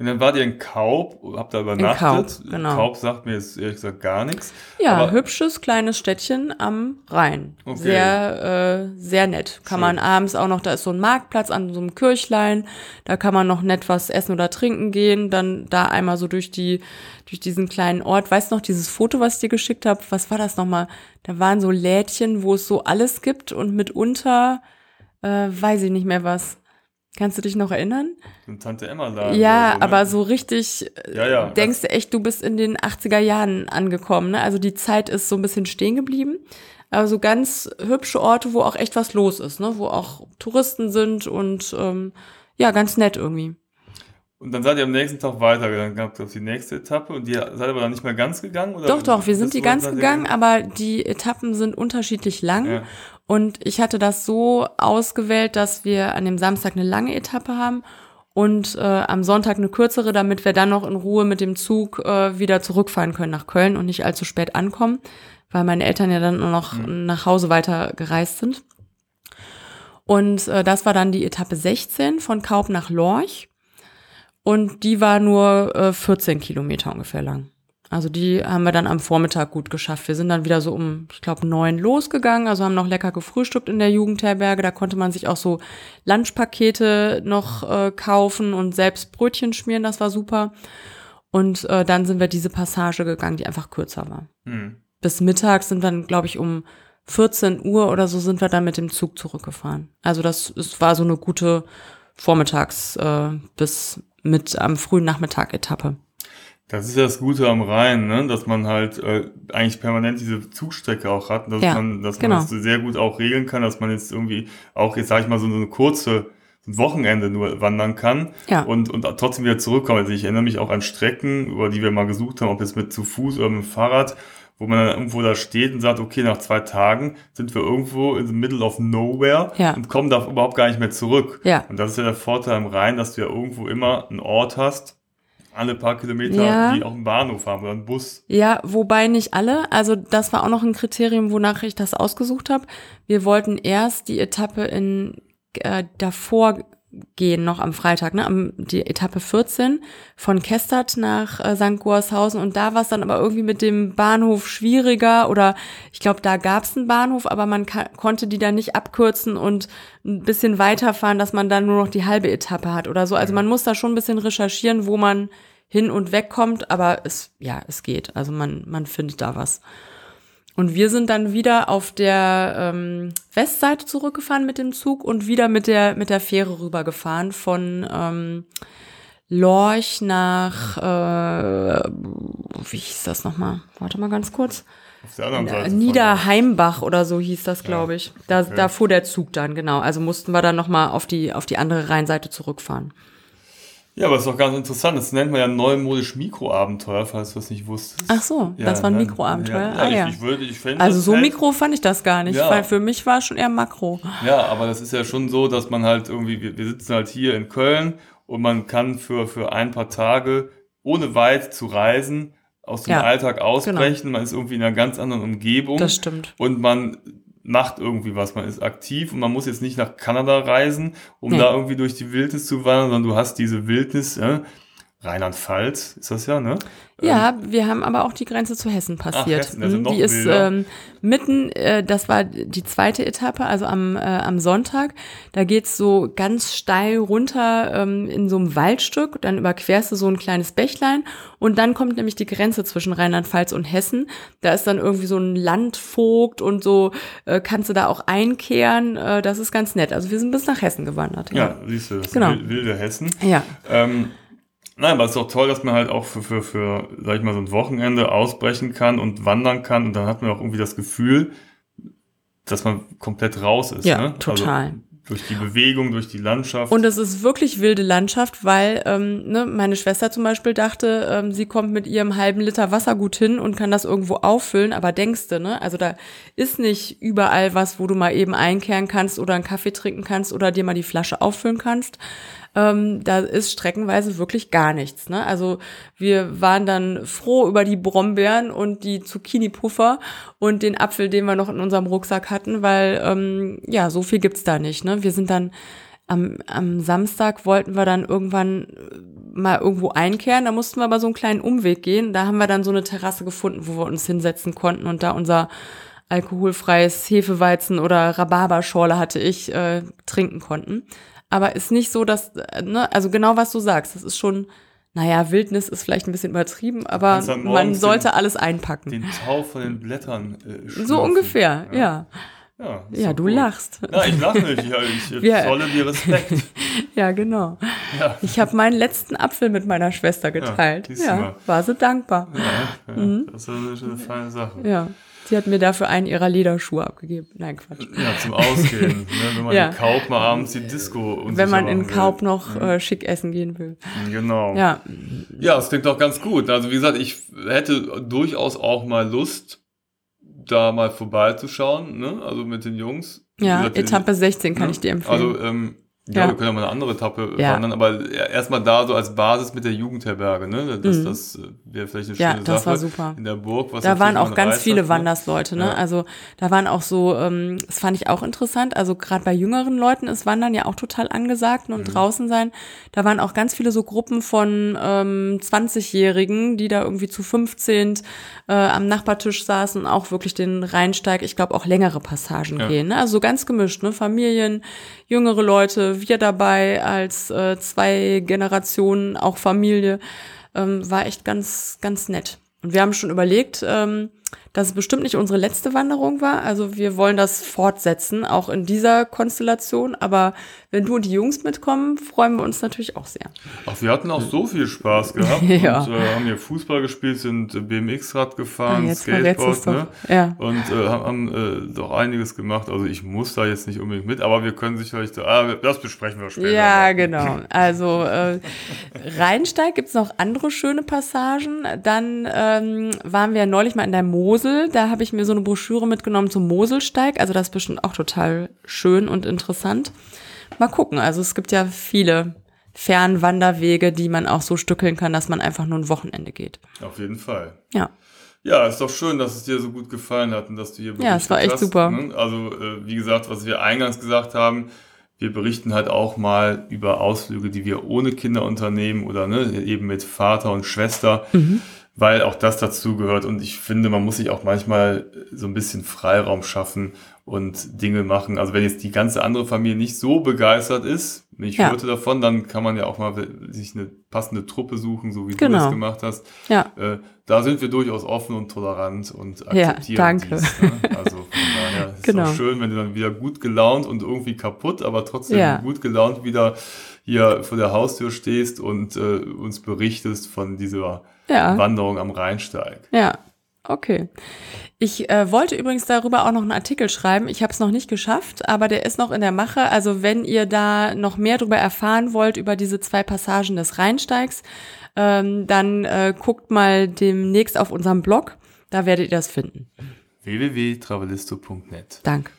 Und dann wart ihr in Kaub, habt da übernachtet. In Kaub, genau. Kaub sagt mir jetzt ehrlich gesagt gar nichts. Ja, aber hübsches kleines Städtchen am Rhein. Okay. Sehr, äh, sehr nett. Kann Schön. man abends auch noch, da ist so ein Marktplatz an so einem Kirchlein, da kann man noch nett was essen oder trinken gehen, dann da einmal so durch die, durch diesen kleinen Ort. Weißt du noch, dieses Foto, was ich dir geschickt habe, was war das nochmal? Da waren so Lädchen, wo es so alles gibt und mitunter, äh, weiß ich nicht mehr was. Kannst du dich noch erinnern? Und Tante Emma da. Ja, so, ne? aber so richtig äh, ja, ja, denkst du echt, du bist in den 80er Jahren angekommen. Ne? Also die Zeit ist so ein bisschen stehen geblieben. Aber so ganz hübsche Orte, wo auch echt was los ist, ne? wo auch Touristen sind und ähm, ja, ganz nett irgendwie. Und dann seid ihr am nächsten Tag weitergegangen, gab es die nächste Etappe und ihr seid aber dann nicht mehr ganz gegangen? Oder doch, doch, wir sind die ganz gegangen, aber die Etappen sind unterschiedlich lang. Ja. Und ich hatte das so ausgewählt, dass wir an dem Samstag eine lange Etappe haben und äh, am Sonntag eine kürzere, damit wir dann noch in Ruhe mit dem Zug äh, wieder zurückfahren können nach Köln und nicht allzu spät ankommen, weil meine Eltern ja dann noch mhm. nach Hause weiter gereist sind. Und äh, das war dann die Etappe 16 von Kaub nach Lorch. Und die war nur äh, 14 Kilometer ungefähr lang. Also die haben wir dann am Vormittag gut geschafft. Wir sind dann wieder so um, ich glaube, neun losgegangen. Also haben noch lecker gefrühstückt in der Jugendherberge. Da konnte man sich auch so Lunchpakete noch äh, kaufen und selbst Brötchen schmieren. Das war super. Und äh, dann sind wir diese Passage gegangen, die einfach kürzer war. Mhm. Bis Mittag sind dann, glaube ich, um 14 Uhr oder so sind wir dann mit dem Zug zurückgefahren. Also das, das war so eine gute Vormittags äh, bis mit am frühen Nachmittag Etappe. Das ist ja das Gute am Rhein, ne? dass man halt äh, eigentlich permanent diese Zugstrecke auch hat, dass ja, man, dass genau. man das sehr gut auch regeln kann, dass man jetzt irgendwie auch jetzt sage ich mal so eine kurze ein Wochenende nur wandern kann ja. und, und trotzdem wieder zurückkommen. Also ich erinnere mich auch an Strecken, über die wir mal gesucht haben, ob jetzt mit zu Fuß oder mit dem Fahrrad, wo man dann irgendwo da steht und sagt, okay, nach zwei Tagen sind wir irgendwo in the middle of nowhere ja. und kommen da überhaupt gar nicht mehr zurück. Ja. Und das ist ja der Vorteil im Rhein, dass du ja irgendwo immer einen Ort hast, alle paar Kilometer, ja. die auch einen Bahnhof haben oder einen Bus. Ja, wobei nicht alle. Also das war auch noch ein Kriterium, wonach ich das ausgesucht habe. Wir wollten erst die Etappe in äh, davor gehen, noch am Freitag, ne, am, die Etappe 14 von Kestert nach äh, St. Goarshausen und da war es dann aber irgendwie mit dem Bahnhof schwieriger oder ich glaube, da gab es einen Bahnhof, aber man konnte die dann nicht abkürzen und ein bisschen weiterfahren, dass man dann nur noch die halbe Etappe hat oder so. Also man muss da schon ein bisschen recherchieren, wo man hin und weg kommt, aber es, ja, es geht. Also man, man findet da was. Und wir sind dann wieder auf der ähm, Westseite zurückgefahren mit dem Zug und wieder mit der, mit der Fähre rübergefahren von ähm, Lorch nach, äh, wie hieß das nochmal? Warte mal ganz kurz. Auf der anderen Seite Niederheimbach oder so hieß das, glaube ich. Da, okay. da fuhr der Zug dann, genau. Also mussten wir dann nochmal auf die, auf die andere Rheinseite zurückfahren. Ja, aber es ist doch ganz interessant. Das nennt man ja neumodisch Mikroabenteuer, falls du es nicht wusstest. Ach so, ja, das war ein Mikroabenteuer. Ja, ah, ja. Ich, ich würde, ich also so Mikro fand ich das gar nicht, ja. weil für mich war es schon eher Makro. Ja, aber das ist ja schon so, dass man halt irgendwie, wir, wir sitzen halt hier in Köln und man kann für, für ein paar Tage, ohne weit zu reisen, aus dem Alltag ausbrechen. Genau. Man ist irgendwie in einer ganz anderen Umgebung. Das stimmt. Und man macht irgendwie was, man ist aktiv und man muss jetzt nicht nach Kanada reisen, um nee. da irgendwie durch die Wildnis zu wandern, sondern du hast diese Wildnis, ja, Rheinland-Pfalz ist das ja, ne? Ja, ähm, wir haben aber auch die Grenze zu Hessen passiert. Ach, Hessen, noch die ist ähm, mitten, äh, das war die zweite Etappe, also am, äh, am Sonntag. Da geht's so ganz steil runter ähm, in so einem Waldstück, dann überquerst du so ein kleines Bächlein und dann kommt nämlich die Grenze zwischen Rheinland-Pfalz und Hessen. Da ist dann irgendwie so ein Landvogt und so äh, kannst du da auch einkehren. Äh, das ist ganz nett. Also wir sind bis nach Hessen gewandert. Ja, ja siehst du, das genau. wilde Hessen. Ja. Ähm, Nein, aber es ist auch toll, dass man halt auch für, für, für, sag ich mal, so ein Wochenende ausbrechen kann und wandern kann. Und dann hat man auch irgendwie das Gefühl, dass man komplett raus ist. Ja, ne? total. Also durch die Bewegung, durch die Landschaft. Und es ist wirklich wilde Landschaft, weil ähm, ne, meine Schwester zum Beispiel dachte, ähm, sie kommt mit ihrem halben Liter Wasser gut hin und kann das irgendwo auffüllen, aber denkste, ne, also da ist nicht überall was, wo du mal eben einkehren kannst oder einen Kaffee trinken kannst oder dir mal die Flasche auffüllen kannst ähm, da ist streckenweise wirklich gar nichts. Ne? Also wir waren dann froh über die Brombeeren und die Zucchini-Puffer und den Apfel, den wir noch in unserem Rucksack hatten, weil ähm, ja, so viel gibt's da nicht. Ne? Wir sind dann am, am Samstag wollten wir dann irgendwann mal irgendwo einkehren, da mussten wir aber so einen kleinen Umweg gehen. Da haben wir dann so eine Terrasse gefunden, wo wir uns hinsetzen konnten und da unser alkoholfreies Hefeweizen oder Rhabarberschorle hatte ich äh, trinken konnten. Aber ist nicht so, dass, ne, also genau was du sagst, das ist schon, naja, Wildnis ist vielleicht ein bisschen übertrieben, aber man sollte den, alles einpacken. Den Tau von den Blättern. Äh, so ungefähr, ja. ja. Ja, ja du gut. lachst. Ja, ich lache nicht. Ich, ich Wir, zolle dir Respekt. ja, genau. Ja. Ich habe meinen letzten Apfel mit meiner Schwester geteilt. Ja, ja war sie dankbar. Ja, ja, mhm. Das ist eine, eine feine Sache. Ja. Sie hat mir dafür einen ihrer Lederschuhe abgegeben. Nein, Quatsch. Ja, zum Ausgehen. ne? Wenn man ja. in Kaup mal abends die Disco und Wenn man in Kaup noch ja. äh, schick essen gehen will. Genau. Ja. Ja, es klingt doch ganz gut. Also wie gesagt, ich hätte durchaus auch mal Lust, da mal vorbeizuschauen, ne? Also mit den Jungs. Ja, gesagt, Etappe 16 kann ne? ich dir empfehlen. Also ähm, ja, ja, wir können ja mal eine andere Etappe ja. wandern, aber erstmal da so als Basis mit der Jugendherberge, ne? Das, mhm. das wäre vielleicht eine schöne ja, das Sache. war super. In der Burg, was Da waren auch ganz viele hat, ne? Wandersleute, ne? Ja. Also da waren auch so, ähm, das fand ich auch interessant, also gerade bei jüngeren Leuten ist Wandern ja auch total angesagt und mhm. draußen sein. Da waren auch ganz viele so Gruppen von ähm, 20-Jährigen, die da irgendwie zu 15 äh, am Nachbartisch saßen und auch wirklich den Rheinsteig, ich glaube auch längere Passagen gehen, ne? Also so ganz gemischt, ne? Familien, jüngere Leute, wir dabei als äh, zwei Generationen, auch Familie, ähm, war echt ganz, ganz nett. Und wir haben schon überlegt, ähm, dass es bestimmt nicht unsere letzte Wanderung war. Also wir wollen das fortsetzen, auch in dieser Konstellation. Aber wenn du und die Jungs mitkommen, freuen wir uns natürlich auch sehr. Ach, wir hatten auch so viel Spaß gehabt ja. und äh, haben hier Fußball gespielt, sind BMX-Rad gefahren, ja, Skateboard, ne? Ja. Und äh, haben äh, doch einiges gemacht. Also ich muss da jetzt nicht unbedingt mit, aber wir können sicherlich, ah, das besprechen wir später. Ja, mal. genau. Also äh, Rheinsteig gibt's noch andere schöne Passagen. Dann ähm, waren wir neulich mal in der Mose Mosel. Da habe ich mir so eine Broschüre mitgenommen zum Moselsteig. Also das ist bestimmt auch total schön und interessant. Mal gucken. Also es gibt ja viele Fernwanderwege, die man auch so stückeln kann, dass man einfach nur ein Wochenende geht. Auf jeden Fall. Ja. Ja, ist doch schön, dass es dir so gut gefallen hat und dass du hier Ja, es war echt hast, super. Ne? Also, äh, wie gesagt, was wir eingangs gesagt haben, wir berichten halt auch mal über Ausflüge, die wir ohne Kinder unternehmen oder ne, eben mit Vater und Schwester. Mhm weil auch das dazu gehört und ich finde, man muss sich auch manchmal so ein bisschen Freiraum schaffen und Dinge machen. Also wenn jetzt die ganze andere Familie nicht so begeistert ist, ich ja. hörte davon, dann kann man ja auch mal sich eine passende Truppe suchen, so wie genau. du das gemacht hast. Ja. Äh, da sind wir durchaus offen und tolerant und akzeptieren ja, danke. dies. Ne? Also von daher ist genau. auch schön, wenn du dann wieder gut gelaunt und irgendwie kaputt, aber trotzdem ja. gut gelaunt wieder hier vor der Haustür stehst und äh, uns berichtest von dieser ja. Wanderung am Rheinsteig. Ja, okay. Ich äh, wollte übrigens darüber auch noch einen Artikel schreiben. Ich habe es noch nicht geschafft, aber der ist noch in der Mache. Also wenn ihr da noch mehr darüber erfahren wollt, über diese zwei Passagen des Rheinsteigs, ähm, dann äh, guckt mal demnächst auf unserem Blog. Da werdet ihr das finden. www.travelisto.net Danke.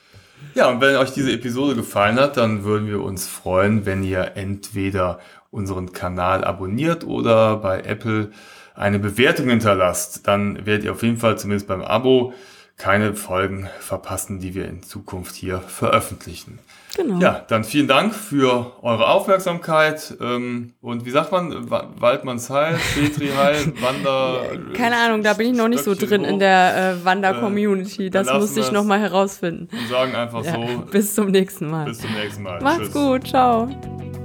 Ja, und wenn euch diese Episode gefallen hat, dann würden wir uns freuen, wenn ihr entweder unseren Kanal abonniert oder bei Apple eine Bewertung hinterlasst. Dann werdet ihr auf jeden Fall zumindest beim Abo keine Folgen verpassen, die wir in Zukunft hier veröffentlichen. Genau. Ja, dann vielen Dank für eure Aufmerksamkeit. Ähm, und wie sagt man, Wa- Waldmanns Heil, Petri Heil, Wander. Keine Ahnung, da bin ich noch nicht so drin hoch in der äh, Wander-Community. dann das musste ich wir's. noch mal herausfinden. Und sagen einfach Ja, so, bis zum nächsten Mal. bis zum nächsten Mal. Macht's Tschüss. gut, ciao.